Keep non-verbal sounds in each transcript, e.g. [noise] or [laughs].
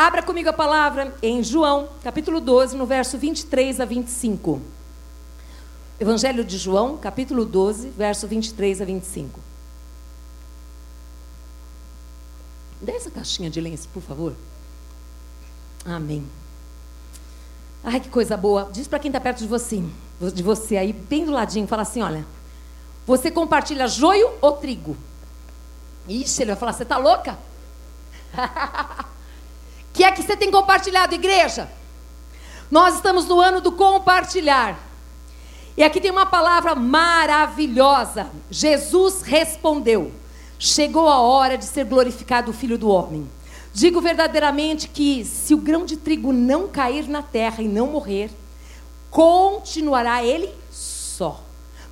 Abra comigo a palavra em João, capítulo 12, no verso 23 a 25. Evangelho de João, capítulo 12, verso 23 a 25. Dê essa caixinha de lenço, por favor. Amém. Ai, que coisa boa. Diz para quem está perto de você, de você aí, bem do ladinho, fala assim: olha, você compartilha joio ou trigo? Ixi, ele vai falar: você está louca? [laughs] que é que você tem compartilhado, igreja? Nós estamos no ano do compartilhar. E aqui tem uma palavra maravilhosa. Jesus respondeu: Chegou a hora de ser glorificado o Filho do Homem. Digo verdadeiramente que, se o grão de trigo não cair na terra e não morrer, continuará ele só.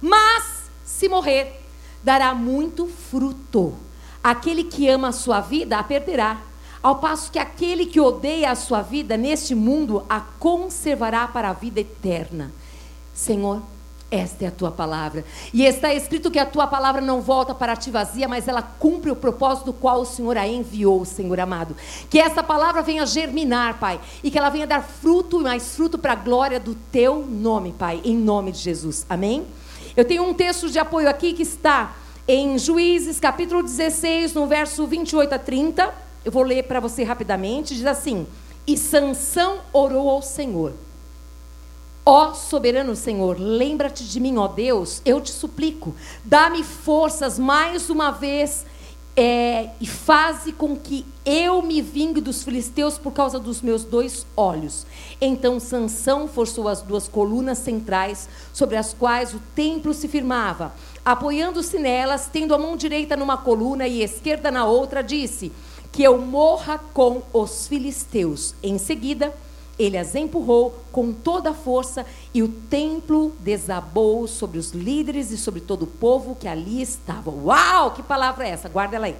Mas, se morrer, dará muito fruto. Aquele que ama a sua vida a perderá, ao passo que aquele que odeia a sua vida neste mundo a conservará para a vida eterna. Senhor, esta é a tua palavra. E está escrito que a tua palavra não volta para ti vazia, mas ela cumpre o propósito do qual o Senhor a enviou, Senhor amado. Que essa palavra venha germinar, Pai, e que ela venha dar fruto e mais fruto para a glória do teu nome, Pai, em nome de Jesus. Amém? Eu tenho um texto de apoio aqui que está em Juízes, capítulo 16, no verso 28 a 30. Eu vou ler para você rapidamente. Diz assim: E Sansão orou ao Senhor. Ó soberano Senhor, lembra-te de mim, ó Deus, eu te suplico, dá-me forças mais uma vez é, e faze com que eu me vingue dos filisteus por causa dos meus dois olhos. Então Sansão forçou as duas colunas centrais sobre as quais o templo se firmava. Apoiando-se nelas, tendo a mão direita numa coluna e esquerda na outra, disse: Que eu morra com os filisteus. Em seguida, ele as empurrou com toda a força e o templo desabou sobre os líderes e sobre todo o povo que ali estava. Uau, que palavra é essa? Guarda ela aí.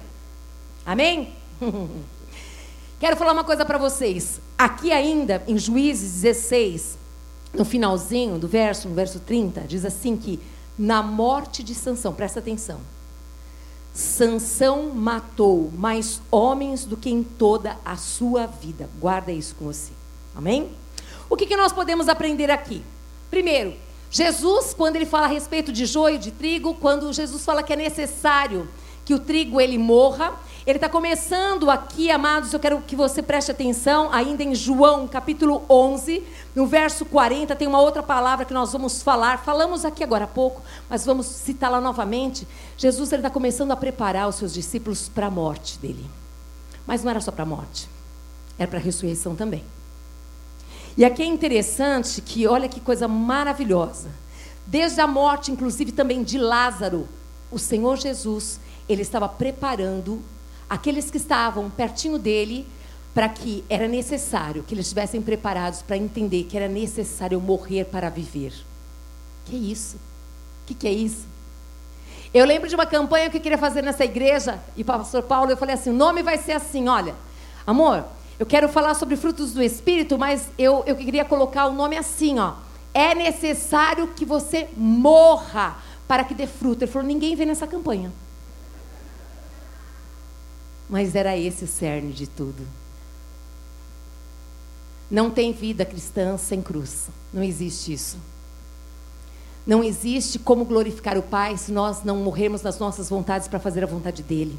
Amém? [laughs] Quero falar uma coisa para vocês. Aqui ainda, em Juízes 16, no finalzinho do verso, no verso 30, diz assim que na morte de Sansão, presta atenção. Sansão matou mais homens do que em toda a sua vida. Guarda isso com você. Amém? O que, que nós podemos aprender aqui? Primeiro, Jesus, quando ele fala a respeito de joio, de trigo, quando Jesus fala que é necessário que o trigo ele morra, ele está começando aqui, amados, eu quero que você preste atenção, ainda em João, capítulo 11, no verso 40, tem uma outra palavra que nós vamos falar, falamos aqui agora há pouco, mas vamos citá-la novamente. Jesus está começando a preparar os seus discípulos para a morte dele. Mas não era só para a morte, era para a ressurreição também. E aqui é interessante que, olha que coisa maravilhosa. Desde a morte, inclusive também de Lázaro, o Senhor Jesus, ele estava preparando aqueles que estavam pertinho dele para que era necessário que eles estivessem preparados para entender que era necessário morrer para viver. Que isso? O que, que é isso? Eu lembro de uma campanha que eu queria fazer nessa igreja, e o pastor Paulo, eu falei assim: o nome vai ser assim, olha, amor, eu quero falar sobre frutos do Espírito, mas eu, eu queria colocar o nome assim, ó. É necessário que você morra para que dê fruto. Ele falou: ninguém vê nessa campanha. Mas era esse o cerne de tudo. Não tem vida cristã sem cruz. Não existe isso. Não existe como glorificar o Pai se nós não morrermos nas nossas vontades para fazer a vontade dele.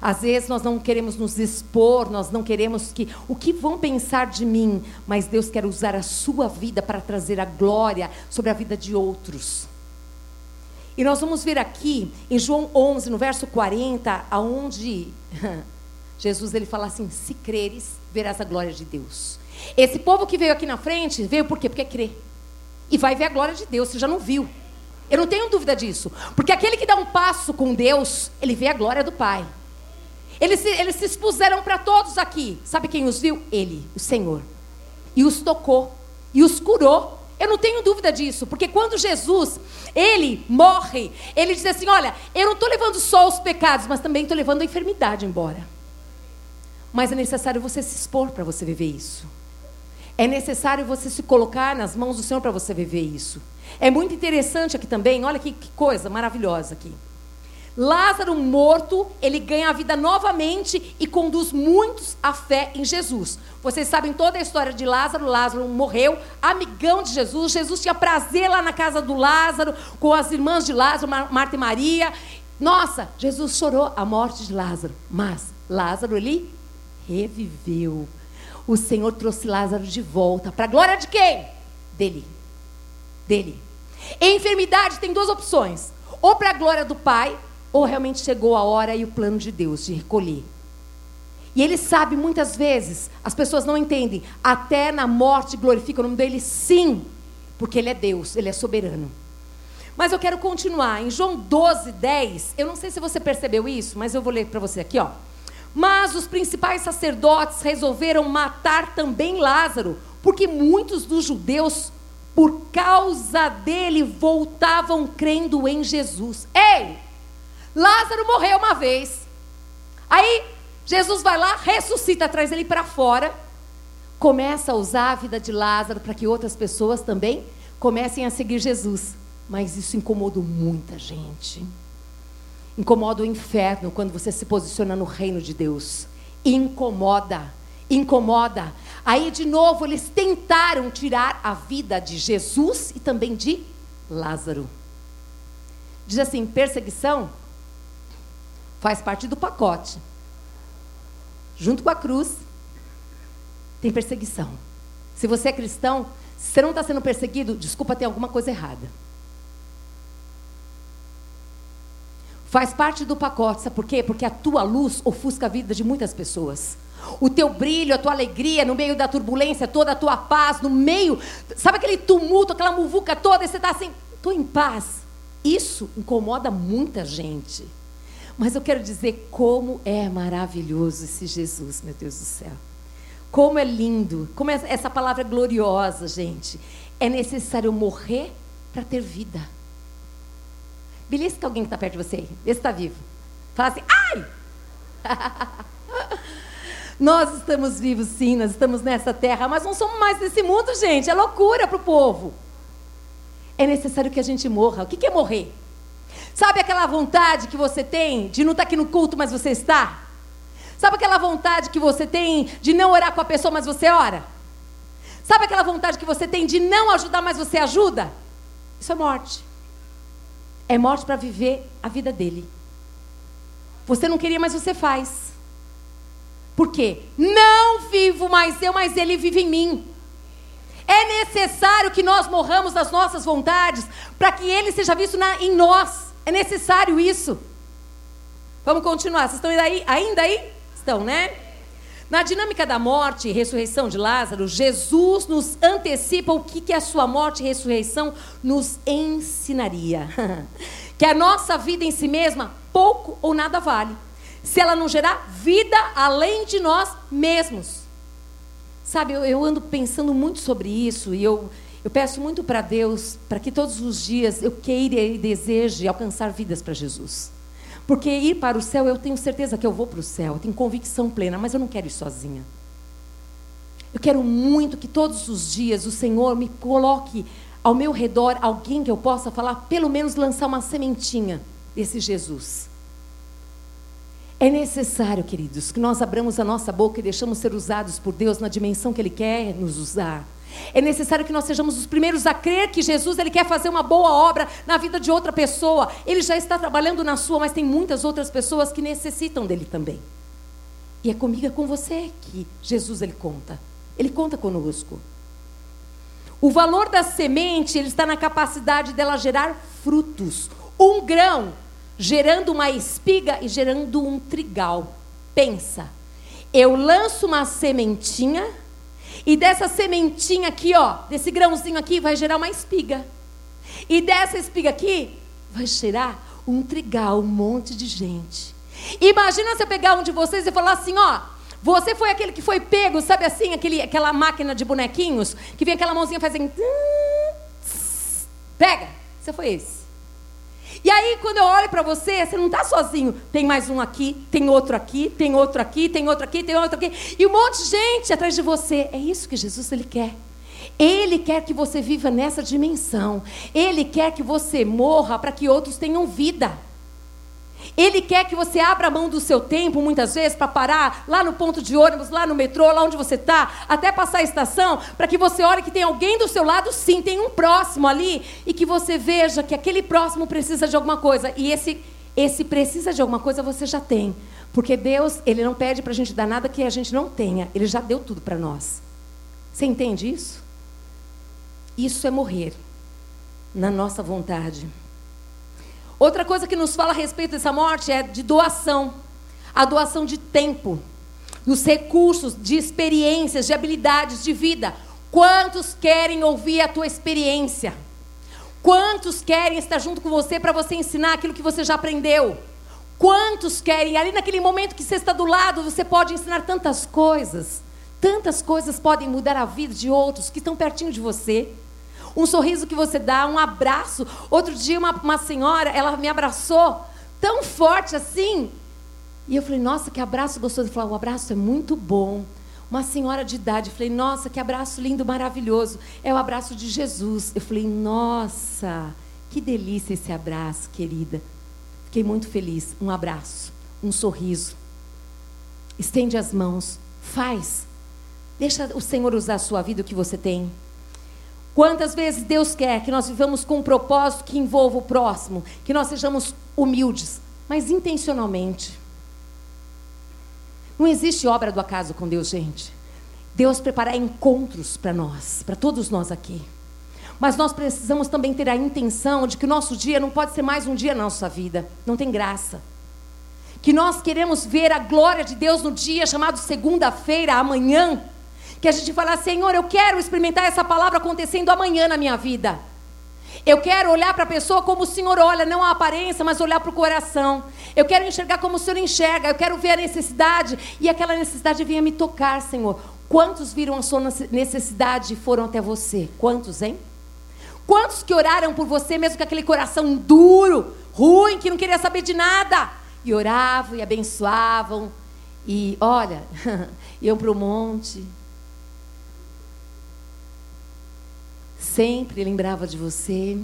Às vezes nós não queremos nos expor, nós não queremos que o que vão pensar de mim, mas Deus quer usar a sua vida para trazer a glória sobre a vida de outros. E nós vamos ver aqui em João 11, no verso 40, aonde [laughs] Jesus ele fala assim: "Se creres, verás a glória de Deus". Esse povo que veio aqui na frente, veio por quê? Porque crê. E vai ver a glória de Deus, você já não viu. Eu não tenho dúvida disso. Porque aquele que dá um passo com Deus, ele vê a glória do Pai. Eles se, eles se expuseram para todos aqui. Sabe quem os viu? Ele, o Senhor. E os tocou. E os curou. Eu não tenho dúvida disso, porque quando Jesus, ele morre, ele diz assim: Olha, eu não estou levando só os pecados, mas também estou levando a enfermidade embora. Mas é necessário você se expor para você viver isso. É necessário você se colocar nas mãos do Senhor para você viver isso. É muito interessante aqui também, olha que, que coisa maravilhosa aqui. Lázaro morto, ele ganha a vida novamente e conduz muitos à fé em Jesus. Vocês sabem toda a história de Lázaro. Lázaro morreu, amigão de Jesus. Jesus tinha prazer lá na casa do Lázaro, com as irmãs de Lázaro, Marta e Maria. Nossa, Jesus chorou a morte de Lázaro, mas Lázaro ele reviveu. O Senhor trouxe Lázaro de volta para a glória de quem? Dele. Dele. Em enfermidade tem duas opções: ou para a glória do Pai, ou realmente chegou a hora e o plano de Deus de recolher. E ele sabe muitas vezes, as pessoas não entendem, até na morte glorifica o nome dele, sim, porque ele é Deus, ele é soberano. Mas eu quero continuar. Em João 12, 10, eu não sei se você percebeu isso, mas eu vou ler para você aqui, ó. Mas os principais sacerdotes resolveram matar também Lázaro, porque muitos dos judeus, por causa dele, voltavam crendo em Jesus. Ei! Lázaro morreu uma vez. Aí Jesus vai lá, ressuscita, traz ele para fora, começa a usar a vida de Lázaro para que outras pessoas também comecem a seguir Jesus. Mas isso incomodou muita gente. Incomoda o inferno quando você se posiciona no reino de Deus. Incomoda, incomoda. Aí de novo eles tentaram tirar a vida de Jesus e também de Lázaro. Diz assim: perseguição Faz parte do pacote. Junto com a cruz, tem perseguição. Se você é cristão, se você não está sendo perseguido, desculpa, tem alguma coisa errada. Faz parte do pacote, sabe por quê? Porque a tua luz ofusca a vida de muitas pessoas. O teu brilho, a tua alegria no meio da turbulência, toda a tua paz, no meio, sabe aquele tumulto, aquela muvuca toda, e você está assim, estou em paz. Isso incomoda muita gente. Mas eu quero dizer como é maravilhoso esse Jesus, meu Deus do céu. Como é lindo, como é essa palavra é gloriosa, gente. É necessário morrer para ter vida. Belisca alguém que está perto de você aí. Vê se está vivo. Fala assim, ai! [laughs] nós estamos vivos sim, nós estamos nessa terra, mas não somos mais desse mundo, gente. É loucura para o povo. É necessário que a gente morra. O que é morrer? Sabe aquela vontade que você tem de não estar aqui no culto, mas você está? Sabe aquela vontade que você tem de não orar com a pessoa, mas você ora? Sabe aquela vontade que você tem de não ajudar, mas você ajuda? Isso é morte. É morte para viver a vida dele. Você não queria, mas você faz. Por quê? Não vivo mais eu, mas ele vive em mim. É necessário que nós morramos das nossas vontades para que ele seja visto na, em nós. É necessário isso. Vamos continuar. Vocês estão aí, ainda aí? Estão, né? Na dinâmica da morte e ressurreição de Lázaro, Jesus nos antecipa o que, que a sua morte e ressurreição nos ensinaria. [laughs] que a nossa vida em si mesma pouco ou nada vale, se ela não gerar vida além de nós mesmos. Sabe, eu, eu ando pensando muito sobre isso e eu eu peço muito para Deus para que todos os dias eu queira e deseje alcançar vidas para Jesus. Porque ir para o céu, eu tenho certeza que eu vou para o céu, eu tenho convicção plena, mas eu não quero ir sozinha. Eu quero muito que todos os dias o Senhor me coloque ao meu redor alguém que eu possa falar, pelo menos lançar uma sementinha desse Jesus. É necessário, queridos, que nós abramos a nossa boca e deixamos ser usados por Deus na dimensão que Ele quer nos usar. É necessário que nós sejamos os primeiros a crer que Jesus ele quer fazer uma boa obra na vida de outra pessoa. Ele já está trabalhando na sua, mas tem muitas outras pessoas que necessitam dele também. E é comigo, é com você que Jesus ele conta. Ele conta conosco. O valor da semente ele está na capacidade dela gerar frutos. Um grão gerando uma espiga e gerando um trigal. Pensa, eu lanço uma sementinha e dessa sementinha aqui, ó, desse grãozinho aqui, vai gerar uma espiga. E dessa espiga aqui, vai gerar um trigal, um monte de gente. Imagina você pegar um de vocês e falar assim, ó, você foi aquele que foi pego, sabe assim, aquele, aquela máquina de bonequinhos, que vem aquela mãozinha fazendo. Pega! Você foi esse. E aí, quando eu olho para você, você não está sozinho. Tem mais um aqui, tem outro aqui, tem outro aqui, tem outro aqui, tem outro aqui. E um monte de gente atrás de você. É isso que Jesus ele quer. Ele quer que você viva nessa dimensão. Ele quer que você morra para que outros tenham vida. Ele quer que você abra a mão do seu tempo, muitas vezes, para parar lá no ponto de ônibus, lá no metrô, lá onde você está, até passar a estação, para que você olhe que tem alguém do seu lado, sim, tem um próximo ali, e que você veja que aquele próximo precisa de alguma coisa. E esse, esse precisa de alguma coisa você já tem. Porque Deus, Ele não pede para a gente dar nada que a gente não tenha. Ele já deu tudo para nós. Você entende isso? Isso é morrer na nossa vontade. Outra coisa que nos fala a respeito dessa morte é de doação. A doação de tempo, dos recursos, de experiências, de habilidades de vida. Quantos querem ouvir a tua experiência? Quantos querem estar junto com você para você ensinar aquilo que você já aprendeu? Quantos querem, ali naquele momento que você está do lado, você pode ensinar tantas coisas. Tantas coisas podem mudar a vida de outros que estão pertinho de você um sorriso que você dá, um abraço. Outro dia, uma, uma senhora, ela me abraçou tão forte assim. E eu falei, nossa, que abraço gostoso. Ela falou, o abraço é muito bom. Uma senhora de idade. Eu falei, nossa, que abraço lindo, maravilhoso. É o abraço de Jesus. Eu falei, nossa, que delícia esse abraço, querida. Fiquei muito feliz. Um abraço, um sorriso. Estende as mãos, faz. Deixa o Senhor usar a sua vida, o que você tem. Quantas vezes Deus quer que nós vivamos com um propósito que envolva o próximo, que nós sejamos humildes, mas intencionalmente. Não existe obra do acaso com Deus, gente. Deus prepara encontros para nós, para todos nós aqui. Mas nós precisamos também ter a intenção de que o nosso dia não pode ser mais um dia na nossa vida. Não tem graça. Que nós queremos ver a glória de Deus no dia chamado segunda-feira, amanhã que a gente fala, Senhor, eu quero experimentar essa palavra acontecendo amanhã na minha vida. Eu quero olhar para a pessoa como o Senhor olha, não a aparência, mas olhar para o coração. Eu quero enxergar como o Senhor enxerga. Eu quero ver a necessidade e aquela necessidade venha me tocar, Senhor. Quantos viram a sua necessidade e foram até você? Quantos, hein? Quantos que oraram por você, mesmo com aquele coração duro, ruim, que não queria saber de nada? E oravam e abençoavam. E olha, [laughs] iam para o monte, sempre lembrava de você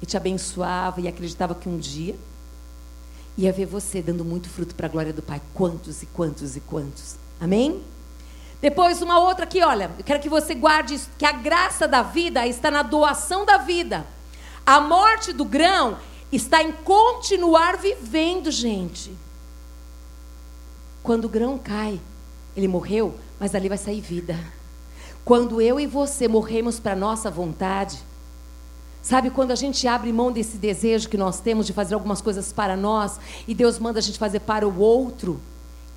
e te abençoava e acreditava que um dia ia ver você dando muito fruto para a glória do Pai. Quantos e quantos e quantos. Amém? Depois, uma outra aqui, olha, eu quero que você guarde isso, que a graça da vida está na doação da vida. A morte do grão está em continuar vivendo, gente. Quando o grão cai, ele morreu, mas ali vai sair vida. Quando eu e você morremos para nossa vontade, sabe quando a gente abre mão desse desejo que nós temos de fazer algumas coisas para nós e Deus manda a gente fazer para o outro?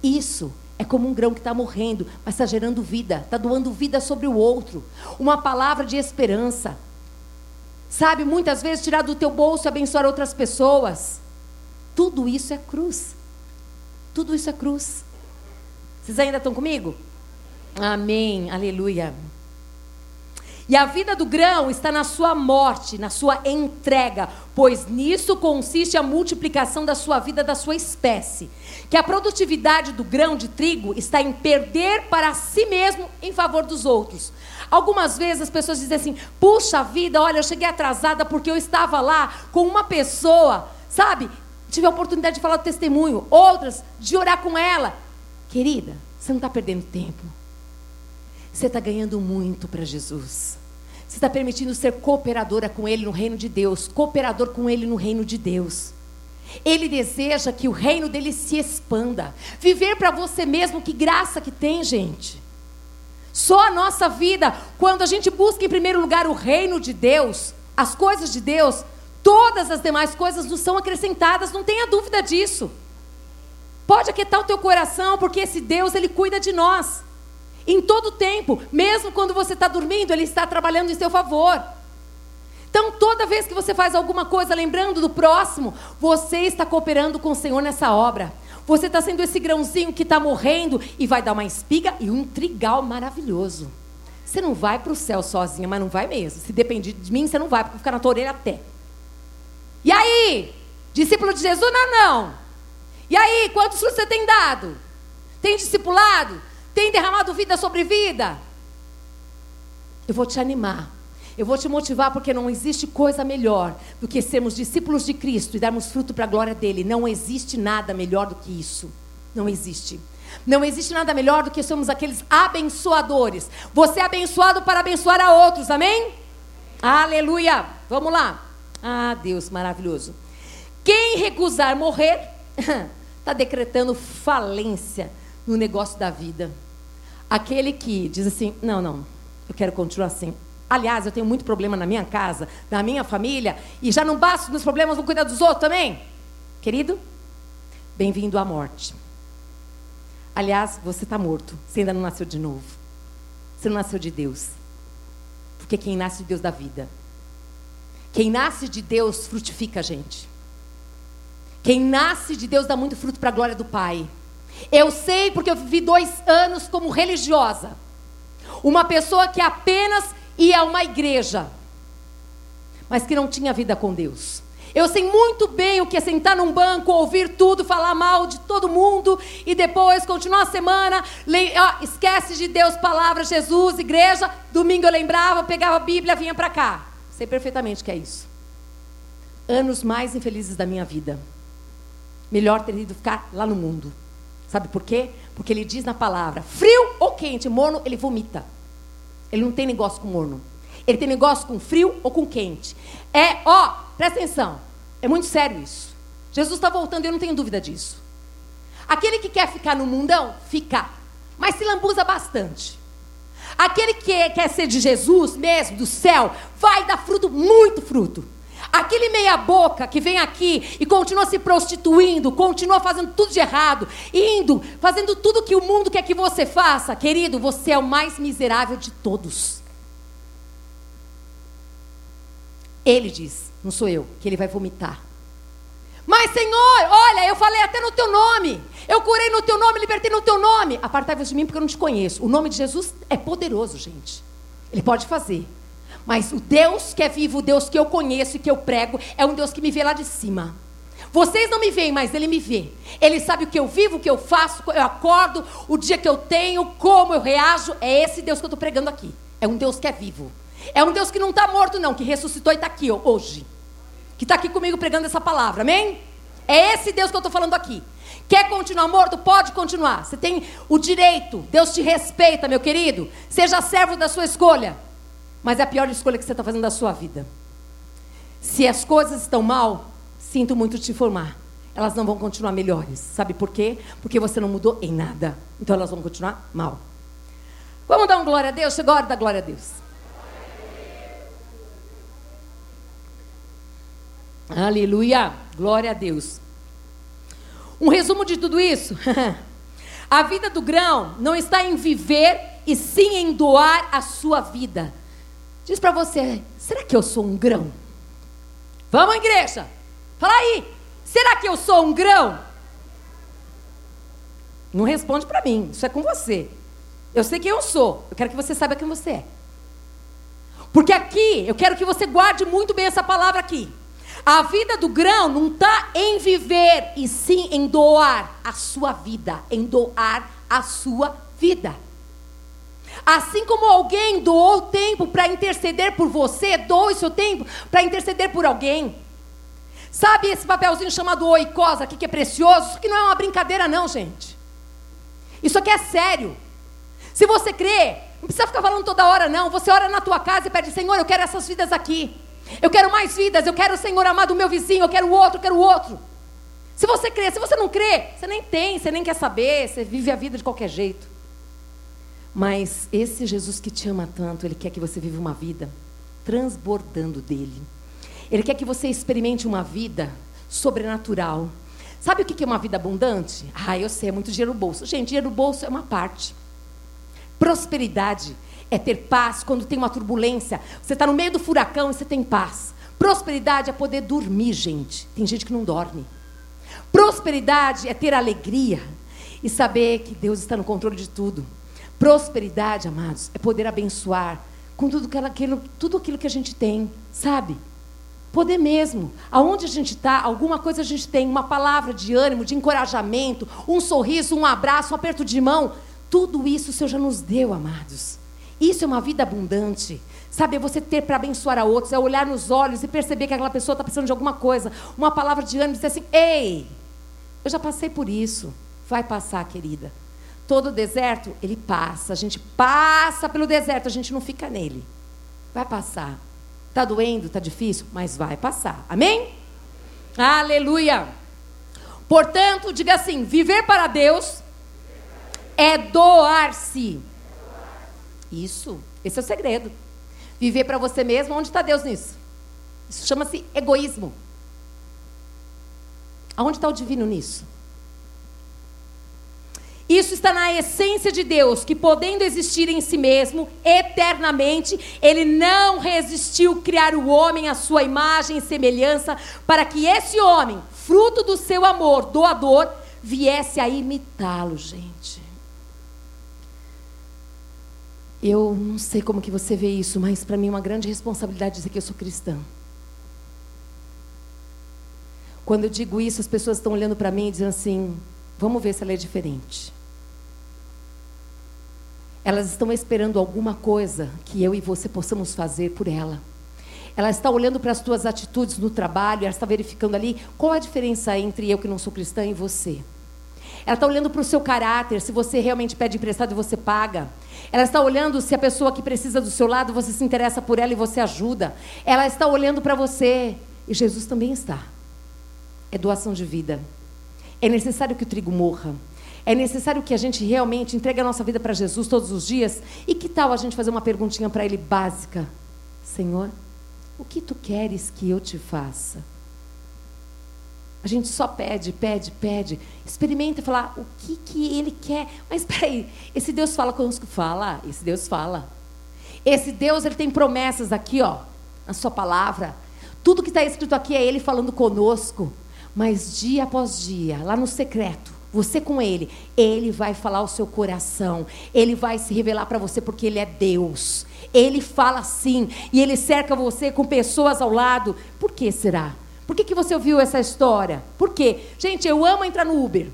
Isso é como um grão que está morrendo, mas está gerando vida, está doando vida sobre o outro. Uma palavra de esperança. Sabe, muitas vezes tirar do teu bolso e abençoar outras pessoas. Tudo isso é cruz. Tudo isso é cruz. Vocês ainda estão comigo? Amém, aleluia. E a vida do grão está na sua morte, na sua entrega, pois nisso consiste a multiplicação da sua vida, da sua espécie. Que a produtividade do grão de trigo está em perder para si mesmo em favor dos outros. Algumas vezes as pessoas dizem assim: puxa vida, olha, eu cheguei atrasada porque eu estava lá com uma pessoa, sabe? Tive a oportunidade de falar o testemunho, outras de orar com ela. Querida, você não está perdendo tempo. Você está ganhando muito para Jesus. Você está permitindo ser cooperadora com Ele no reino de Deus, cooperador com Ele no reino de Deus. Ele deseja que o reino dele se expanda. Viver para você mesmo, que graça que tem, gente. Só a nossa vida, quando a gente busca em primeiro lugar o reino de Deus, as coisas de Deus, todas as demais coisas nos são acrescentadas, não tenha dúvida disso. Pode aquietar o teu coração, porque esse Deus, ele cuida de nós. Em todo tempo, mesmo quando você está dormindo, Ele está trabalhando em seu favor. Então, toda vez que você faz alguma coisa lembrando do próximo, você está cooperando com o Senhor nessa obra. Você está sendo esse grãozinho que está morrendo e vai dar uma espiga e um trigal maravilhoso. Você não vai para o céu sozinha, mas não vai mesmo. Se depender de mim, você não vai, porque eu vou ficar na tua até. E aí? Discípulo de Jesus? Não, não. E aí, quantos frutos você tem dado? Tem discipulado? Tem derramado vida sobre vida? Eu vou te animar. Eu vou te motivar porque não existe coisa melhor do que sermos discípulos de Cristo e darmos fruto para a glória dele. Não existe nada melhor do que isso. Não existe. Não existe nada melhor do que somos aqueles abençoadores. Você é abençoado para abençoar a outros, amém? Aleluia! Vamos lá. Ah, Deus maravilhoso. Quem recusar morrer, está [laughs] decretando falência no negócio da vida. Aquele que diz assim: não, não, eu quero continuar assim. Aliás, eu tenho muito problema na minha casa, na minha família, e já não basta os meus problemas, vou cuidar dos outros também. Querido, bem-vindo à morte. Aliás, você está morto, você ainda não nasceu de novo. Você não nasceu de Deus. Porque quem nasce de Deus dá vida. Quem nasce de Deus frutifica a gente. Quem nasce de Deus dá muito fruto para a glória do Pai. Eu sei porque eu vivi dois anos como religiosa. Uma pessoa que apenas ia a uma igreja, mas que não tinha vida com Deus. Eu sei muito bem o que é sentar num banco, ouvir tudo, falar mal de todo mundo e depois continuar a semana, le... esquece de Deus, palavra, Jesus, igreja. Domingo eu lembrava, pegava a Bíblia, vinha para cá. Sei perfeitamente que é isso. Anos mais infelizes da minha vida. Melhor ter ido ficar lá no mundo. Sabe por quê? Porque ele diz na palavra: frio ou quente, morno, ele vomita. Ele não tem negócio com morno. Ele tem negócio com frio ou com quente. É, ó, presta atenção. É muito sério isso. Jesus está voltando e eu não tenho dúvida disso. Aquele que quer ficar no mundão, fica. Mas se lambuza bastante. Aquele que quer ser de Jesus mesmo, do céu, vai dar fruto, muito fruto. Aquele meia-boca que vem aqui e continua se prostituindo, continua fazendo tudo de errado, indo, fazendo tudo que o mundo quer que você faça, querido, você é o mais miserável de todos. Ele diz, não sou eu, que ele vai vomitar. Mas, Senhor, olha, eu falei até no teu nome. Eu curei no teu nome, libertei no teu nome. Apartai-vos de mim porque eu não te conheço. O nome de Jesus é poderoso, gente. Ele pode fazer. Mas o Deus que é vivo, o Deus que eu conheço e que eu prego, é um Deus que me vê lá de cima. Vocês não me veem, mas Ele me vê. Ele sabe o que eu vivo, o que eu faço, eu acordo, o dia que eu tenho, como eu reajo. É esse Deus que eu estou pregando aqui. É um Deus que é vivo. É um Deus que não está morto, não, que ressuscitou e está aqui hoje. Que está aqui comigo pregando essa palavra, amém? É esse Deus que eu estou falando aqui. Quer continuar morto? Pode continuar. Você tem o direito. Deus te respeita, meu querido. Seja servo da sua escolha. Mas é a pior escolha que você está fazendo da sua vida. Se as coisas estão mal, sinto muito te informar. Elas não vão continuar melhores. Sabe por quê? Porque você não mudou em nada. Então elas vão continuar mal. Vamos dar um glória a Deus? Chegou a hora da glória a Deus. Aleluia! Glória a Deus. Um resumo de tudo isso. [laughs] a vida do grão não está em viver e sim em doar a sua vida. Diz para você: será que eu sou um grão? Vamos, igreja. Fala aí. Será que eu sou um grão? Não responde para mim. Isso é com você. Eu sei quem eu sou. Eu quero que você saiba quem você é. Porque aqui, eu quero que você guarde muito bem essa palavra aqui. A vida do grão não está em viver, e sim em doar a sua vida. Em doar a sua vida. Assim como alguém doou tempo para interceder por você, doe seu tempo para interceder por alguém. Sabe esse papelzinho chamado oicosa aqui que é precioso? Isso aqui não é uma brincadeira não, gente. Isso aqui é sério. Se você crê, não precisa ficar falando toda hora não. Você ora na tua casa e pede, Senhor, eu quero essas vidas aqui. Eu quero mais vidas, eu quero o Senhor amado, o meu vizinho, eu quero o outro, eu quero o outro. Se você crê, se você não crê, você nem tem, você nem quer saber, você vive a vida de qualquer jeito. Mas esse Jesus que te ama tanto, ele quer que você viva uma vida transbordando dele. Ele quer que você experimente uma vida sobrenatural. Sabe o que é uma vida abundante? Ah, eu sei, é muito dinheiro no bolso. Gente, dinheiro no bolso é uma parte. Prosperidade é ter paz quando tem uma turbulência. Você está no meio do furacão e você tem paz. Prosperidade é poder dormir, gente. Tem gente que não dorme. Prosperidade é ter alegria e saber que Deus está no controle de tudo. Prosperidade, amados, é poder abençoar com tudo aquilo, tudo aquilo que a gente tem, sabe? Poder mesmo. Aonde a gente está, alguma coisa a gente tem, uma palavra de ânimo, de encorajamento, um sorriso, um abraço, um aperto de mão. Tudo isso o Senhor já nos deu, amados. Isso é uma vida abundante. Sabe, é você ter para abençoar a outros, é olhar nos olhos e perceber que aquela pessoa está precisando de alguma coisa. Uma palavra de ânimo, dizer assim: ei, eu já passei por isso. Vai passar, querida. Todo deserto, ele passa. A gente passa pelo deserto, a gente não fica nele. Vai passar. Está doendo, está difícil, mas vai passar. Amém? Aleluia. Portanto, diga assim: viver para Deus é doar-se. Isso, esse é o segredo. Viver para você mesmo, onde está Deus nisso? Isso chama-se egoísmo. Aonde está o divino nisso? Isso está na essência de Deus, que podendo existir em si mesmo eternamente, ele não resistiu criar o homem à sua imagem e semelhança, para que esse homem, fruto do seu amor doador, viesse a imitá-lo, gente. Eu não sei como que você vê isso, mas para mim é uma grande responsabilidade dizer que eu sou cristã. Quando eu digo isso, as pessoas estão olhando para mim e dizendo assim: vamos ver se ela é diferente. Elas estão esperando alguma coisa que eu e você possamos fazer por ela. Ela está olhando para as tuas atitudes no trabalho, ela está verificando ali qual a diferença entre eu que não sou cristã e você. Ela está olhando para o seu caráter, se você realmente pede emprestado e você paga. Ela está olhando se a pessoa que precisa do seu lado, você se interessa por ela e você ajuda. Ela está olhando para você. E Jesus também está. É doação de vida. É necessário que o trigo morra. É necessário que a gente realmente entregue a nossa vida para Jesus todos os dias. E que tal a gente fazer uma perguntinha para Ele básica? Senhor, o que tu queres que eu te faça? A gente só pede, pede, pede. Experimenta falar o que, que Ele quer. Mas peraí, esse Deus fala conosco? Fala, esse Deus fala. Esse Deus, Ele tem promessas aqui, ó, na Sua palavra. Tudo que está escrito aqui é Ele falando conosco. Mas dia após dia, lá no secreto, você com ele, ele vai falar o seu coração, ele vai se revelar para você porque ele é Deus. Ele fala sim e ele cerca você com pessoas ao lado. Por que será? Por que, que você ouviu essa história? Por quê? Gente, eu amo entrar no Uber.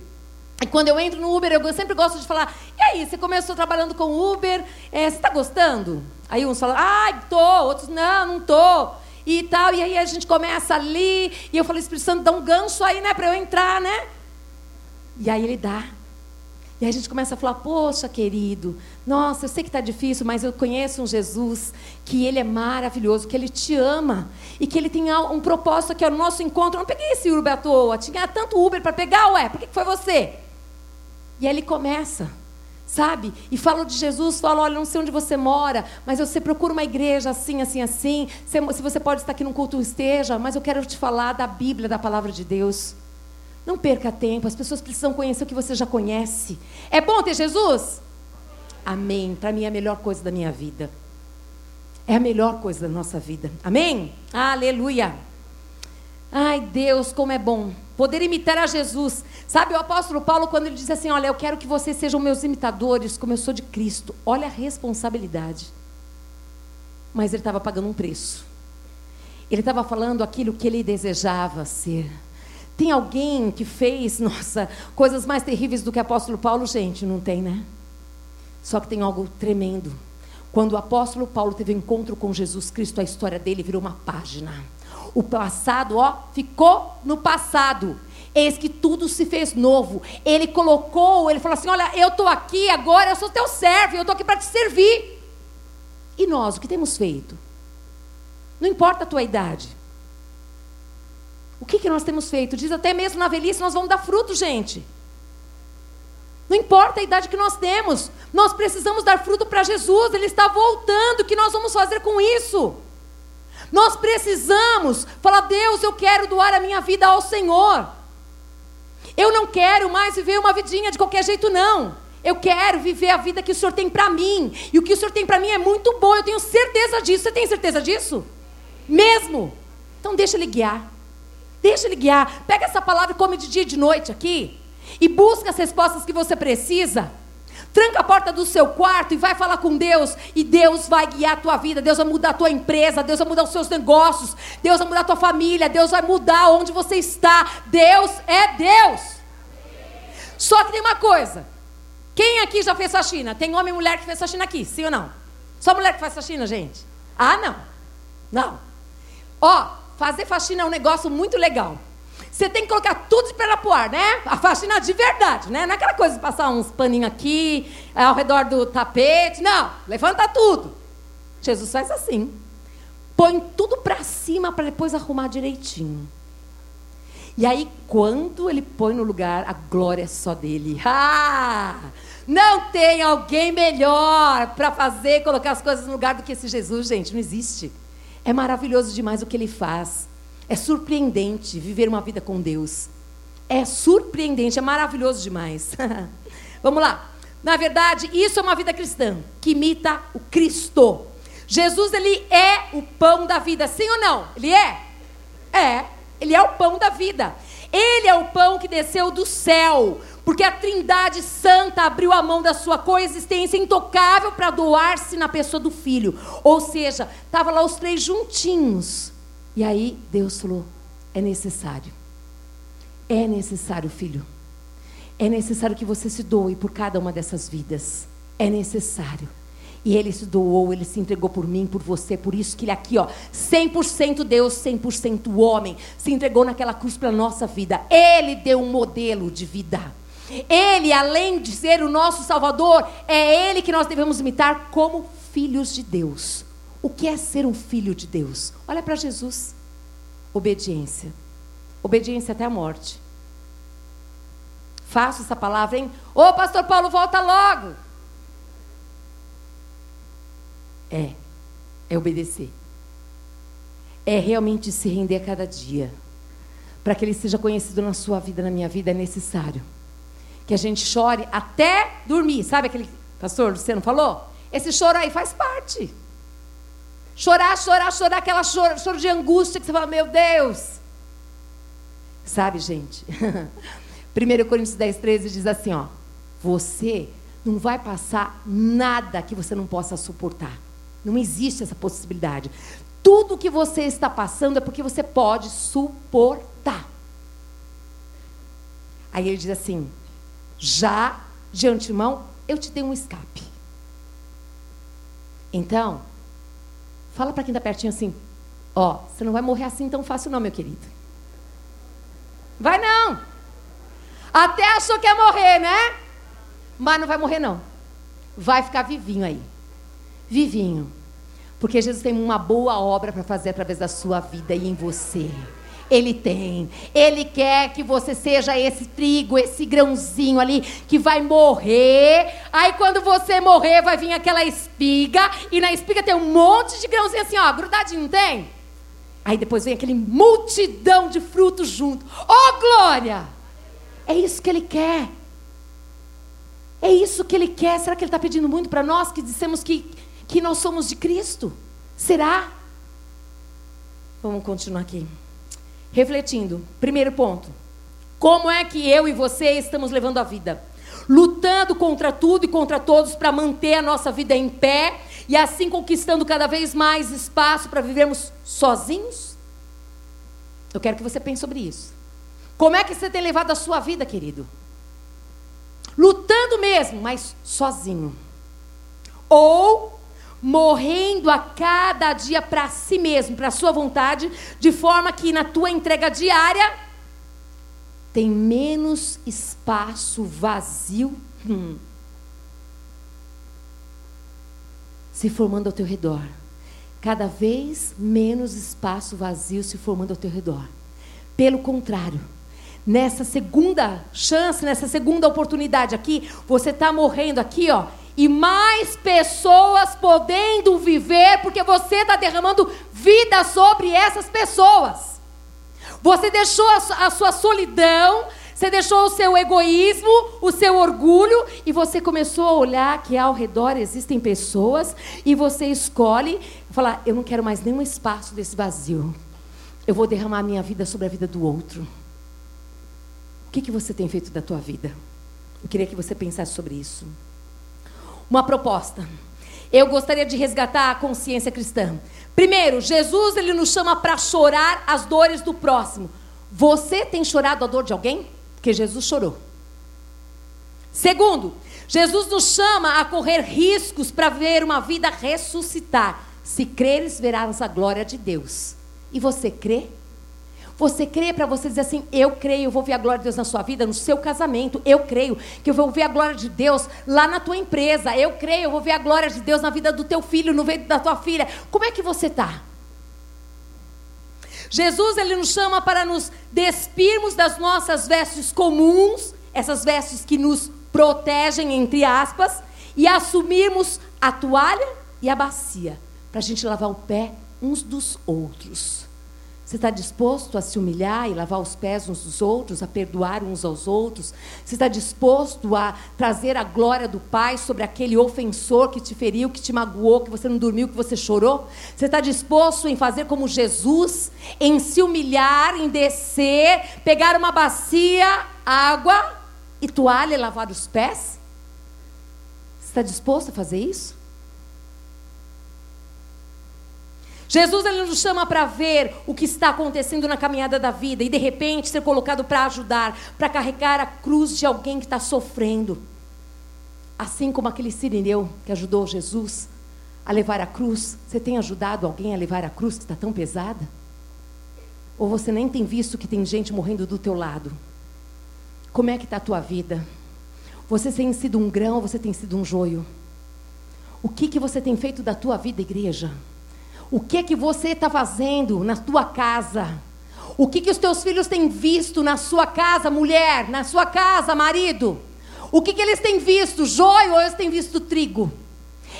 E quando eu entro no Uber, eu sempre gosto de falar: e aí, você começou trabalhando com Uber, é, você está gostando? Aí uns falam: ai, tô, outros, não, não tô. E tal, e aí a gente começa ali, e eu falei: Espírito Santo, dá um gancho aí, né, para eu entrar, né? E aí ele dá. E a gente começa a falar: Poxa, querido, nossa, eu sei que está difícil, mas eu conheço um Jesus que ele é maravilhoso, que ele te ama e que ele tem um propósito aqui, o nosso encontro. Eu não peguei esse Uber à toa, tinha tanto Uber para pegar, ué, por que foi você? E aí ele começa, sabe? E fala de Jesus, fala: olha, não sei onde você mora, mas você procura uma igreja assim, assim, assim. Se você pode estar aqui num culto, esteja, mas eu quero te falar da Bíblia, da palavra de Deus. Não perca tempo, as pessoas precisam conhecer o que você já conhece. É bom ter Jesus? Amém. Para mim é a melhor coisa da minha vida. É a melhor coisa da nossa vida. Amém? Aleluia. Ai, Deus, como é bom poder imitar a Jesus. Sabe o apóstolo Paulo, quando ele diz assim: Olha, eu quero que vocês sejam meus imitadores, como eu sou de Cristo. Olha a responsabilidade. Mas ele estava pagando um preço. Ele estava falando aquilo que ele desejava ser. Tem alguém que fez, [laughs] nossa, coisas mais terríveis do que o apóstolo Paulo? Gente, não tem, né? Só que tem algo tremendo. Quando o apóstolo Paulo teve um encontro com Jesus Cristo, a história dele virou uma página. O passado, ó, ficou no passado. Eis que tudo se fez novo. Ele colocou, ele falou assim: Olha, eu estou aqui agora, eu sou teu servo, eu estou aqui para te servir. E nós, o que temos feito? Não importa a tua idade. O que, que nós temos feito? Diz até mesmo na velhice nós vamos dar fruto, gente. Não importa a idade que nós temos, nós precisamos dar fruto para Jesus, Ele está voltando. O que nós vamos fazer com isso? Nós precisamos falar: Deus, eu quero doar a minha vida ao Senhor. Eu não quero mais viver uma vidinha de qualquer jeito, não. Eu quero viver a vida que o Senhor tem para mim. E o que o Senhor tem para mim é muito bom, eu tenho certeza disso. Você tem certeza disso? Mesmo? Então deixa Ele guiar. Deixa ele guiar. Pega essa palavra e come de dia e de noite aqui. E busca as respostas que você precisa. Tranca a porta do seu quarto e vai falar com Deus. E Deus vai guiar a tua vida. Deus vai mudar a tua empresa. Deus vai mudar os seus negócios. Deus vai mudar a tua família. Deus vai mudar onde você está. Deus é Deus. Só que tem uma coisa. Quem aqui já fez faxina? Tem homem e mulher que fez faxina aqui, sim ou não? Só mulher que faz faxina, gente? Ah, não. Não. Ó, fazer faxina é um negócio muito legal. Você tem que colocar tudo de perna pro ar, né? A faxina de verdade, né? Não é aquela coisa de passar uns paninhos aqui, ao redor do tapete. Não, levanta tudo. Jesus faz assim. Põe tudo para cima para depois arrumar direitinho. E aí, quando ele põe no lugar, a glória é só dele. [laughs] Ah! Não tem alguém melhor para fazer, colocar as coisas no lugar do que esse Jesus, gente. Não existe. É maravilhoso demais o que ele faz. É surpreendente viver uma vida com Deus. É surpreendente, é maravilhoso demais. [laughs] Vamos lá. Na verdade, isso é uma vida cristã que imita o Cristo. Jesus, ele é o pão da vida, sim ou não? Ele é? É. Ele é o pão da vida. Ele é o pão que desceu do céu, porque a Trindade Santa abriu a mão da sua coexistência intocável para doar-se na pessoa do Filho. Ou seja, estava lá os três juntinhos. E aí Deus falou: é necessário. É necessário, filho. É necessário que você se doe por cada uma dessas vidas. É necessário. E ele se doou, ele se entregou por mim, por você, por isso que ele aqui, ó, 100% Deus, 100% homem, se entregou naquela cruz para nossa vida. Ele deu um modelo de vida. Ele, além de ser o nosso Salvador, é ele que nós devemos imitar como filhos de Deus. O que é ser um filho de Deus? Olha para Jesus. Obediência. Obediência até a morte. Faço essa palavra, hein? Ô, pastor Paulo, volta logo. É. É obedecer. É realmente se render a cada dia. Para que ele seja conhecido na sua vida, na minha vida, é necessário. Que a gente chore até dormir. Sabe aquele pastor Luciano falou? Esse choro aí faz parte. Chorar, chorar, chorar, aquela choro, choro de angústia que você fala, meu Deus. Sabe, gente? [laughs] 1 Coríntios 10, 13 diz assim, ó. Você não vai passar nada que você não possa suportar. Não existe essa possibilidade. Tudo que você está passando é porque você pode suportar. Aí ele diz assim: já de antemão, eu te dei um escape. Então, fala para quem está pertinho assim: ó, você não vai morrer assim tão fácil, não, meu querido. Vai não. Até achou que ia morrer, né? Mas não vai morrer, não. Vai ficar vivinho aí vivinho. Porque Jesus tem uma boa obra para fazer através da sua vida e em você. Ele tem. Ele quer que você seja esse trigo, esse grãozinho ali que vai morrer. Aí quando você morrer, vai vir aquela espiga. E na espiga tem um monte de grãozinho assim, ó, grudadinho, não tem? Aí depois vem aquele multidão de frutos junto. Oh, glória! É isso que ele quer. É isso que ele quer. Será que ele está pedindo muito para nós que dissemos que que nós somos de Cristo? Será? Vamos continuar aqui. Refletindo. Primeiro ponto. Como é que eu e você estamos levando a vida? Lutando contra tudo e contra todos para manter a nossa vida em pé e assim conquistando cada vez mais espaço para vivermos sozinhos? Eu quero que você pense sobre isso. Como é que você tem levado a sua vida, querido? Lutando mesmo, mas sozinho. Ou morrendo a cada dia para si mesmo, para a sua vontade, de forma que na tua entrega diária tem menos espaço vazio hum, se formando ao teu redor. Cada vez menos espaço vazio se formando ao teu redor. Pelo contrário, nessa segunda chance, nessa segunda oportunidade aqui, você está morrendo aqui, ó e mais pessoas podendo viver, porque você está derramando vida sobre essas pessoas. Você deixou a sua solidão, você deixou o seu egoísmo, o seu orgulho, e você começou a olhar que ao redor existem pessoas, e você escolhe falar: eu não quero mais nenhum espaço desse vazio. Eu vou derramar a minha vida sobre a vida do outro. O que, que você tem feito da tua vida? Eu queria que você pensasse sobre isso uma proposta. Eu gostaria de resgatar a consciência cristã. Primeiro, Jesus ele nos chama para chorar as dores do próximo. Você tem chorado a dor de alguém? Porque Jesus chorou. Segundo, Jesus nos chama a correr riscos para ver uma vida ressuscitar. Se creres, verás a glória de Deus. E você crê? Você crê para você dizer assim: eu creio, eu vou ver a glória de Deus na sua vida, no seu casamento. Eu creio que eu vou ver a glória de Deus lá na tua empresa. Eu creio, eu vou ver a glória de Deus na vida do teu filho, no vida da tua filha. Como é que você está? Jesus ele nos chama para nos despirmos das nossas vestes comuns, essas vestes que nos protegem entre aspas, e assumirmos a toalha e a bacia para a gente lavar o pé uns dos outros. Você está disposto a se humilhar e lavar os pés uns dos outros, a perdoar uns aos outros? Você está disposto a trazer a glória do Pai sobre aquele ofensor que te feriu, que te magoou, que você não dormiu, que você chorou? Você está disposto em fazer como Jesus, em se humilhar, em descer, pegar uma bacia, água e toalha e lavar os pés? Você está disposto a fazer isso? Jesus ele nos chama para ver o que está acontecendo na caminhada da vida e de repente ser colocado para ajudar, para carregar a cruz de alguém que está sofrendo. Assim como aquele sirineu que ajudou Jesus a levar a cruz, você tem ajudado alguém a levar a cruz que está tão pesada? Ou você nem tem visto que tem gente morrendo do teu lado? Como é que está a tua vida? Você tem sido um grão você tem sido um joio? O que, que você tem feito da tua vida, igreja? O que que você está fazendo na tua casa? O que que os teus filhos têm visto na sua casa, mulher? Na sua casa, marido? O que que eles têm visto? Joio ou eles têm visto trigo?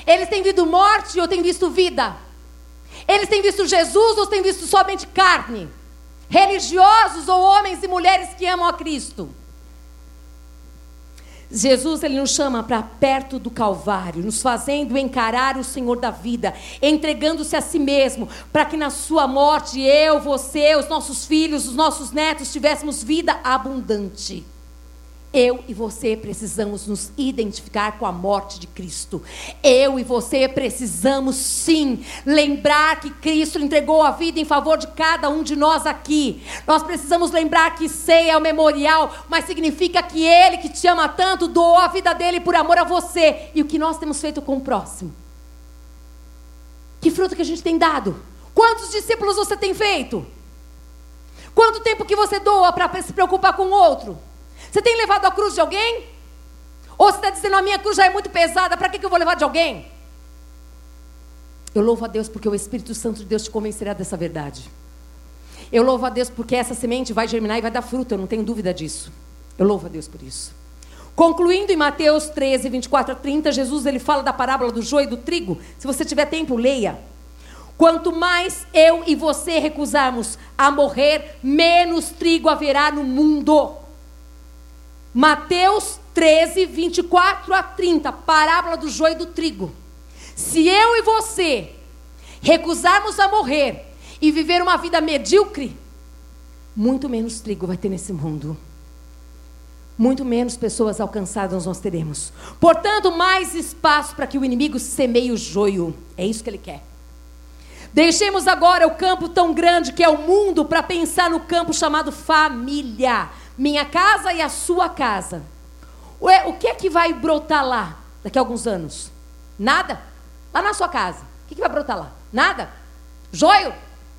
Eles têm visto morte ou têm visto vida? Eles têm visto Jesus ou têm visto somente carne? Religiosos ou homens e mulheres que amam a Cristo? Jesus ele nos chama para perto do Calvário, nos fazendo encarar o Senhor da vida, entregando-se a si mesmo, para que na sua morte eu, você, os nossos filhos, os nossos netos tivéssemos vida abundante. Eu e você precisamos nos identificar com a morte de Cristo. Eu e você precisamos sim lembrar que Cristo entregou a vida em favor de cada um de nós aqui. Nós precisamos lembrar que ceia é o memorial, mas significa que Ele que te ama tanto doou a vida dele por amor a você. E o que nós temos feito com o próximo? Que fruto que a gente tem dado? Quantos discípulos você tem feito? Quanto tempo que você doa para se preocupar com o outro? Você tem levado a cruz de alguém? Ou você está dizendo, a minha cruz já é muito pesada, para que, eu vou levar de alguém? Eu louvo a Deus porque o Espírito Santo de Deus te convencerá dessa verdade. Eu louvo a Deus porque essa semente vai germinar e vai dar fruto, eu não tenho dúvida disso. Eu louvo a Deus por isso. Concluindo em Mateus 13, 24 a 30, Jesus ele fala da parábola do joio e do trigo. Se você tiver tempo, leia. Quanto mais eu e você recusarmos a morrer, menos trigo haverá no mundo. Mateus 13, 24 a 30, parábola do joio e do trigo. Se eu e você recusarmos a morrer e viver uma vida medíocre, muito menos trigo vai ter nesse mundo. Muito menos pessoas alcançadas nós teremos. Portanto, mais espaço para que o inimigo semeie o joio. É isso que ele quer. Deixemos agora o campo tão grande que é o mundo para pensar no campo chamado família minha casa e a sua casa. Ué, o que é que vai brotar lá daqui a alguns anos? Nada? Lá na sua casa. O que, que vai brotar lá? Nada? Joio?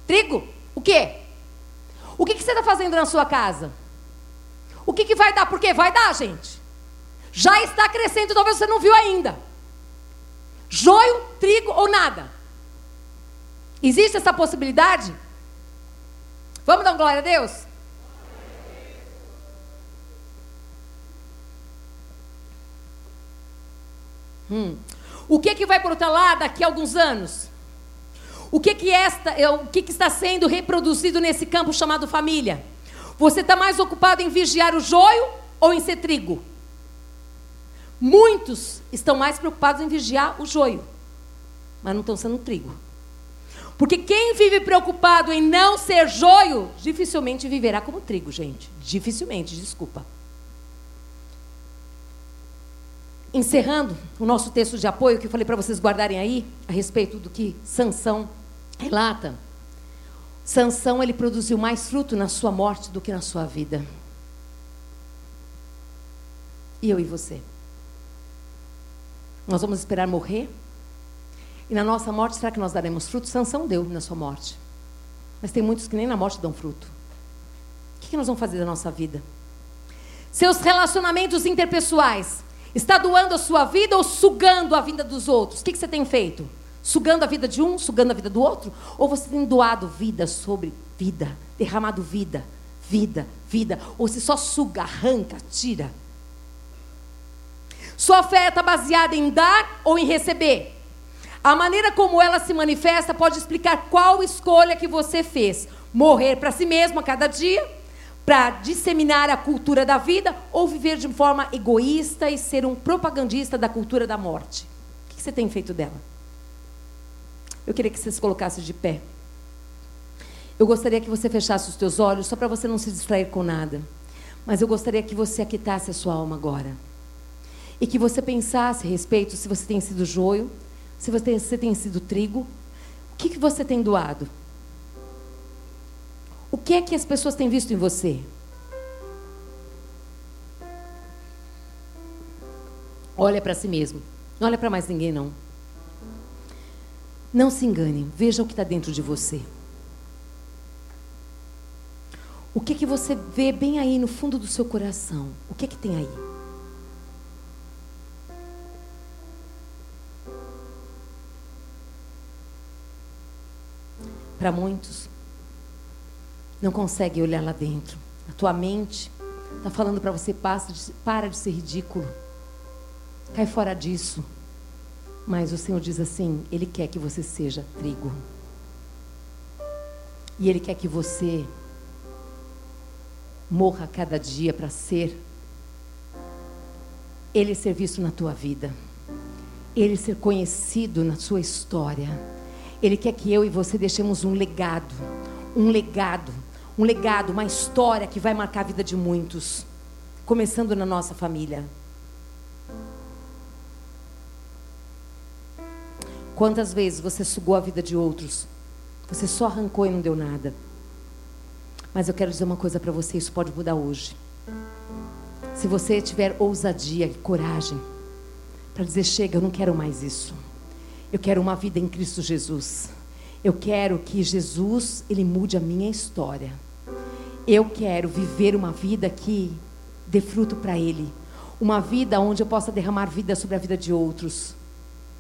Trigo? O quê? O que, que você está fazendo na sua casa? O que, que vai dar? Porque vai dar, gente. Já está crescendo, talvez você não viu ainda. Joio, trigo ou nada? Existe essa possibilidade? Vamos dar glória a Deus? Hum. O que, que vai lá daqui a alguns anos? O que, que, esta, é, o que, que está sendo reproduzido nesse campo chamado família? Você está mais ocupado em vigiar o joio ou em ser trigo? Muitos estão mais preocupados em vigiar o joio, mas não estão sendo trigo. Porque quem vive preocupado em não ser joio, dificilmente viverá como trigo, gente. Dificilmente, desculpa. Encerrando o nosso texto de apoio que eu falei para vocês guardarem aí a respeito do que Sansão relata. Sansão ele produziu mais fruto na sua morte do que na sua vida. E eu e você? Nós vamos esperar morrer? E na nossa morte, será que nós daremos fruto? Sansão deu na sua morte. Mas tem muitos que nem na morte dão fruto. O que, nós vamos fazer da nossa vida? Seus relacionamentos interpessoais. Está doando a sua vida ou sugando a vida dos outros? O que, você tem feito? Sugando a vida de um, sugando a vida do outro? Ou você tem doado vida sobre vida, derramado vida, vida, vida? Ou se só suga, arranca, tira? Sua fé está baseada em dar ou em receber? A maneira como ela se manifesta pode explicar qual escolha que você fez: morrer para si mesmo a cada dia, para disseminar a cultura da vida, ou viver de forma egoísta e ser um propagandista da cultura da morte. O que você tem feito dela? Eu queria que você se colocasse de pé. Eu gostaria que você fechasse os teus olhos, só para você não se distrair com nada. Mas eu gostaria que você aquietasse a sua alma agora e que você pensasse a respeito se você tem sido joio, se você, tem sido trigo, o que, que você tem doado? O que é que as pessoas têm visto em você? Olha para si mesmo. Não olha para mais ninguém, não. Não se engane. Veja o que está dentro de você. O que que você vê bem aí no fundo do seu coração? O que que tem aí? Para muitos, não consegue olhar lá dentro. A tua mente está falando para você: para de ser ridículo. Cai fora disso. Mas o Senhor diz assim: Ele quer que você seja trigo. E Ele quer que você morra cada dia para ser Ele ser visto na tua vida. Ele ser conhecido na sua história ele quer que eu e você deixemos um legado, um legado, um legado, uma história que vai marcar a vida de muitos, começando na nossa família. Quantas vezes você sugou a vida de outros? Você só arrancou e não deu nada. Mas eu quero dizer uma coisa para você, isso pode mudar hoje. Se você tiver ousadia e coragem para dizer chega, eu não quero mais isso. Eu quero uma vida em Cristo Jesus. Eu quero que Jesus ele mude a minha história. Eu quero viver uma vida que dê fruto para Ele, uma vida onde eu possa derramar vida sobre a vida de outros.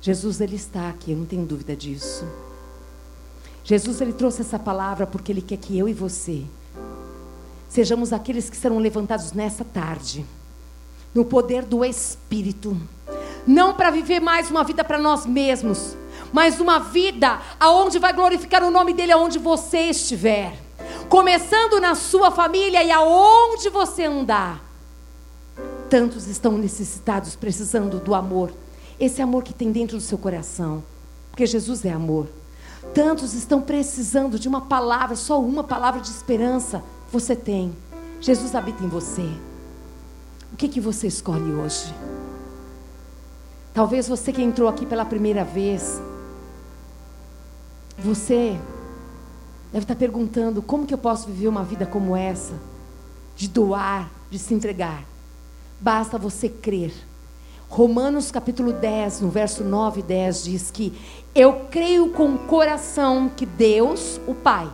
Jesus ele está aqui, eu não tenho dúvida disso. Jesus ele trouxe essa palavra porque ele quer que eu e você sejamos aqueles que serão levantados nessa tarde, no poder do Espírito não para viver mais uma vida para nós mesmos, mas uma vida aonde vai glorificar o nome dele aonde você estiver. Começando na sua família e aonde você andar. Tantos estão necessitados, precisando do amor. Esse amor que tem dentro do seu coração. Porque Jesus é amor. Tantos estão precisando de uma palavra, só uma palavra de esperança. Você tem. Jesus habita em você. O que, que você escolhe hoje? Talvez você que entrou aqui pela primeira vez, você deve estar perguntando: como que eu posso viver uma vida como essa? De doar, de se entregar. Basta você crer. Romanos capítulo 10, no verso 9 e 10 diz que eu creio com o coração que Deus, o Pai,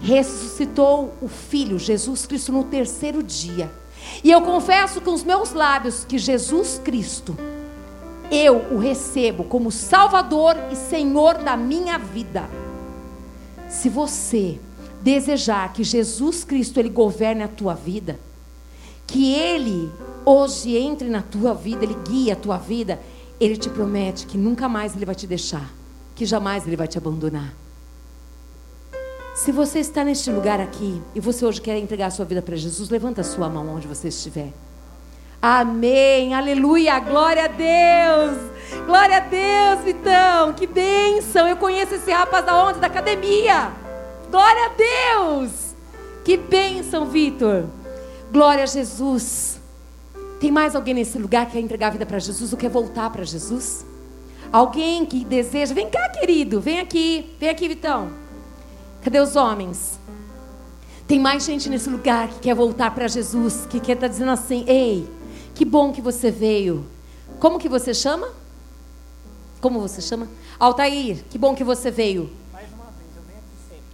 ressuscitou o Filho, Jesus Cristo, no terceiro dia. E eu confesso com os meus lábios que Jesus Cristo eu o recebo como Salvador e Senhor da minha vida. Se você desejar que Jesus Cristo ele governe a tua vida, que ele hoje entre na tua vida, ele guia a tua vida, ele te promete que nunca mais ele vai te deixar, que jamais ele vai te abandonar. Se você está neste lugar aqui e você hoje quer entregar a sua vida para Jesus, levanta a sua mão onde você estiver. Amém, aleluia, glória a Deus, glória a Deus, Vitão, que bênção. Eu conheço esse rapaz da onde? Da academia. Glória a Deus, que bênção, Vitor. Glória a Jesus. Tem mais alguém nesse lugar que quer entregar a vida para Jesus ou quer voltar para Jesus? Alguém que deseja, vem cá, querido, vem aqui, vem aqui, Vitão. Cadê os homens? Tem mais gente nesse lugar que quer voltar para Jesus, que quer estar tá dizendo assim: ei, que bom que você veio. Como que você chama? Como você chama? Altair, que bom que você veio. Mais uma vez, eu venho aqui sempre.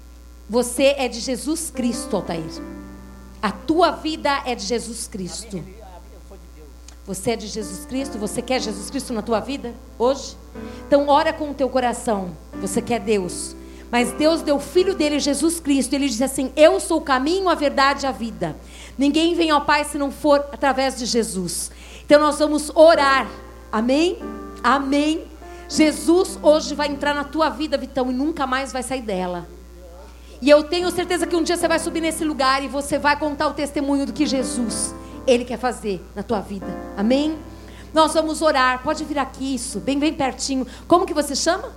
Você é de Jesus Cristo, Altair. A tua vida é de Jesus Cristo. A- Eu sou de Deus. Você é de Jesus Cristo? Você quer Jesus Cristo na tua vida hoje? Então ora com o teu coração. Você quer Deus. Mas Deus deu o filho dele, Jesus Cristo. Ele disse assim: Eu sou o caminho, a verdade e a vida. Ninguém vem ao Pai se não for através de Jesus. Então nós vamos orar. Amém? Amém. Jesus hoje vai entrar na tua vida, Vitão, e nunca mais vai sair dela. E eu tenho certeza que um dia você vai subir nesse lugar e você vai contar o testemunho do que Jesus, Ele quer fazer na tua vida. Amém? Nós vamos orar. Pode vir aqui, isso, bem, bem pertinho. Como que você chama?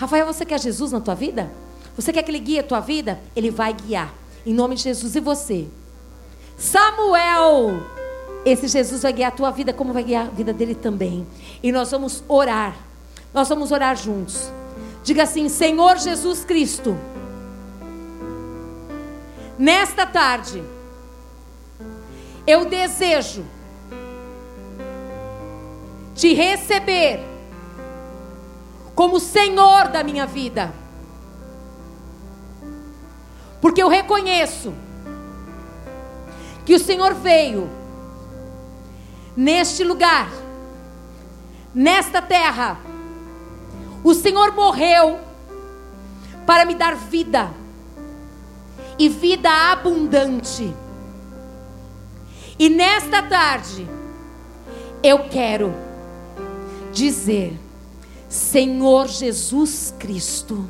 Rafael, você quer Jesus na tua vida? Você quer que Ele guie a tua vida? Ele vai guiar. Em nome de Jesus. E você? Samuel! Esse Jesus vai guiar a tua vida, como vai guiar a vida dele também. E nós vamos orar. Nós vamos orar juntos. Diga assim: Senhor Jesus Cristo. Nesta tarde, eu desejo te receber como Senhor da minha vida, porque eu reconheço que o Senhor veio neste lugar, nesta terra, o Senhor morreu para me dar vida e vida abundante. E nesta tarde, eu quero dizer, Senhor Jesus Cristo,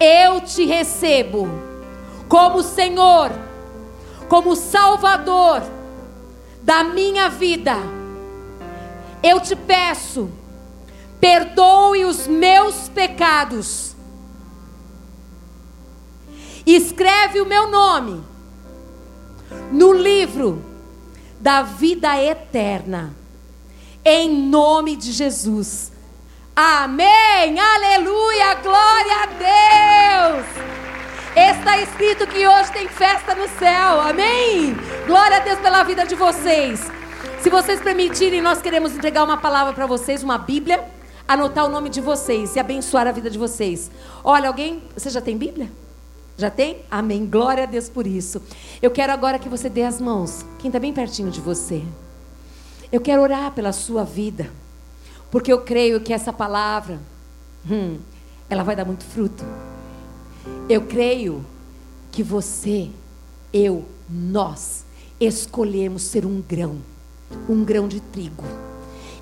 eu te recebo como Senhor, como Salvador da minha vida. Eu te peço, perdoe os meus pecados escreve o meu nome no livro da vida eterna. Em nome de Jesus. Amém. Aleluia. Glória a Deus. Está escrito que hoje tem festa no céu. Amém. Glória a Deus pela vida de vocês. Se vocês permitirem, nós queremos entregar uma palavra para vocês, uma Bíblia, anotar o nome de vocês e abençoar a vida de vocês. Olha, alguém, você já tem Bíblia? Já tem? Amém. Glória a Deus por isso. Eu quero agora que você dê as mãos. Quem está bem pertinho de você. Eu quero orar pela sua vida. Porque eu creio que essa palavra, hum, ela vai dar muito fruto. Eu creio que você, eu, nós, escolhemos ser um grão. Um grão de trigo.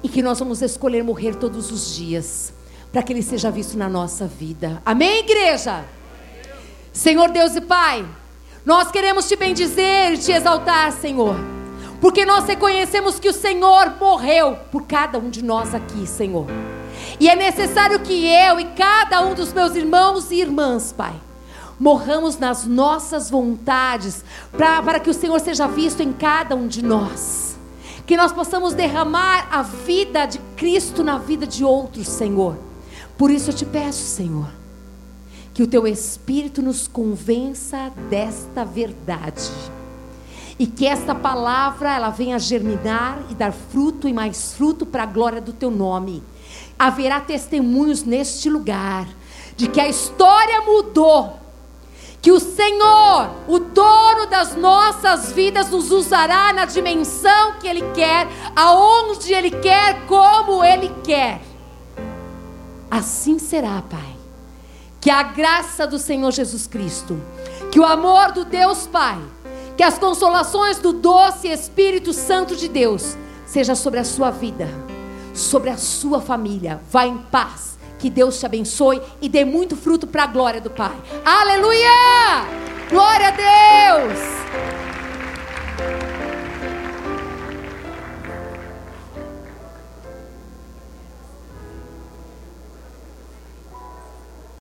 E que nós vamos escolher morrer todos os dias. Para que ele seja visto na nossa vida. Amém, igreja? Senhor Deus e Pai, nós queremos te bendizer e te exaltar, Senhor, porque nós reconhecemos que o Senhor morreu por cada um de nós aqui, Senhor. E é necessário que eu e cada um dos meus irmãos e irmãs, Pai, morramos nas nossas vontades, pra, para que o Senhor seja visto em cada um de nós. Que nós possamos derramar a vida de Cristo na vida de outros, Senhor. Por isso eu te peço, Senhor, que o teu Espírito nos convença desta verdade. E que esta palavra ela venha germinar e dar fruto e mais fruto para a glória do teu nome. Haverá testemunhos neste lugar de que a história mudou. Que o Senhor, o dono das nossas vidas, nos usará na dimensão que Ele quer, aonde Ele quer, como Ele quer. Assim será, Pai que a graça do Senhor Jesus Cristo, que o amor do Deus Pai, que as consolações do doce Espírito Santo de Deus seja sobre a sua vida, sobre a sua família. Vá em paz. Que Deus te abençoe e dê muito fruto para a glória do Pai. Aleluia! Glória a Deus!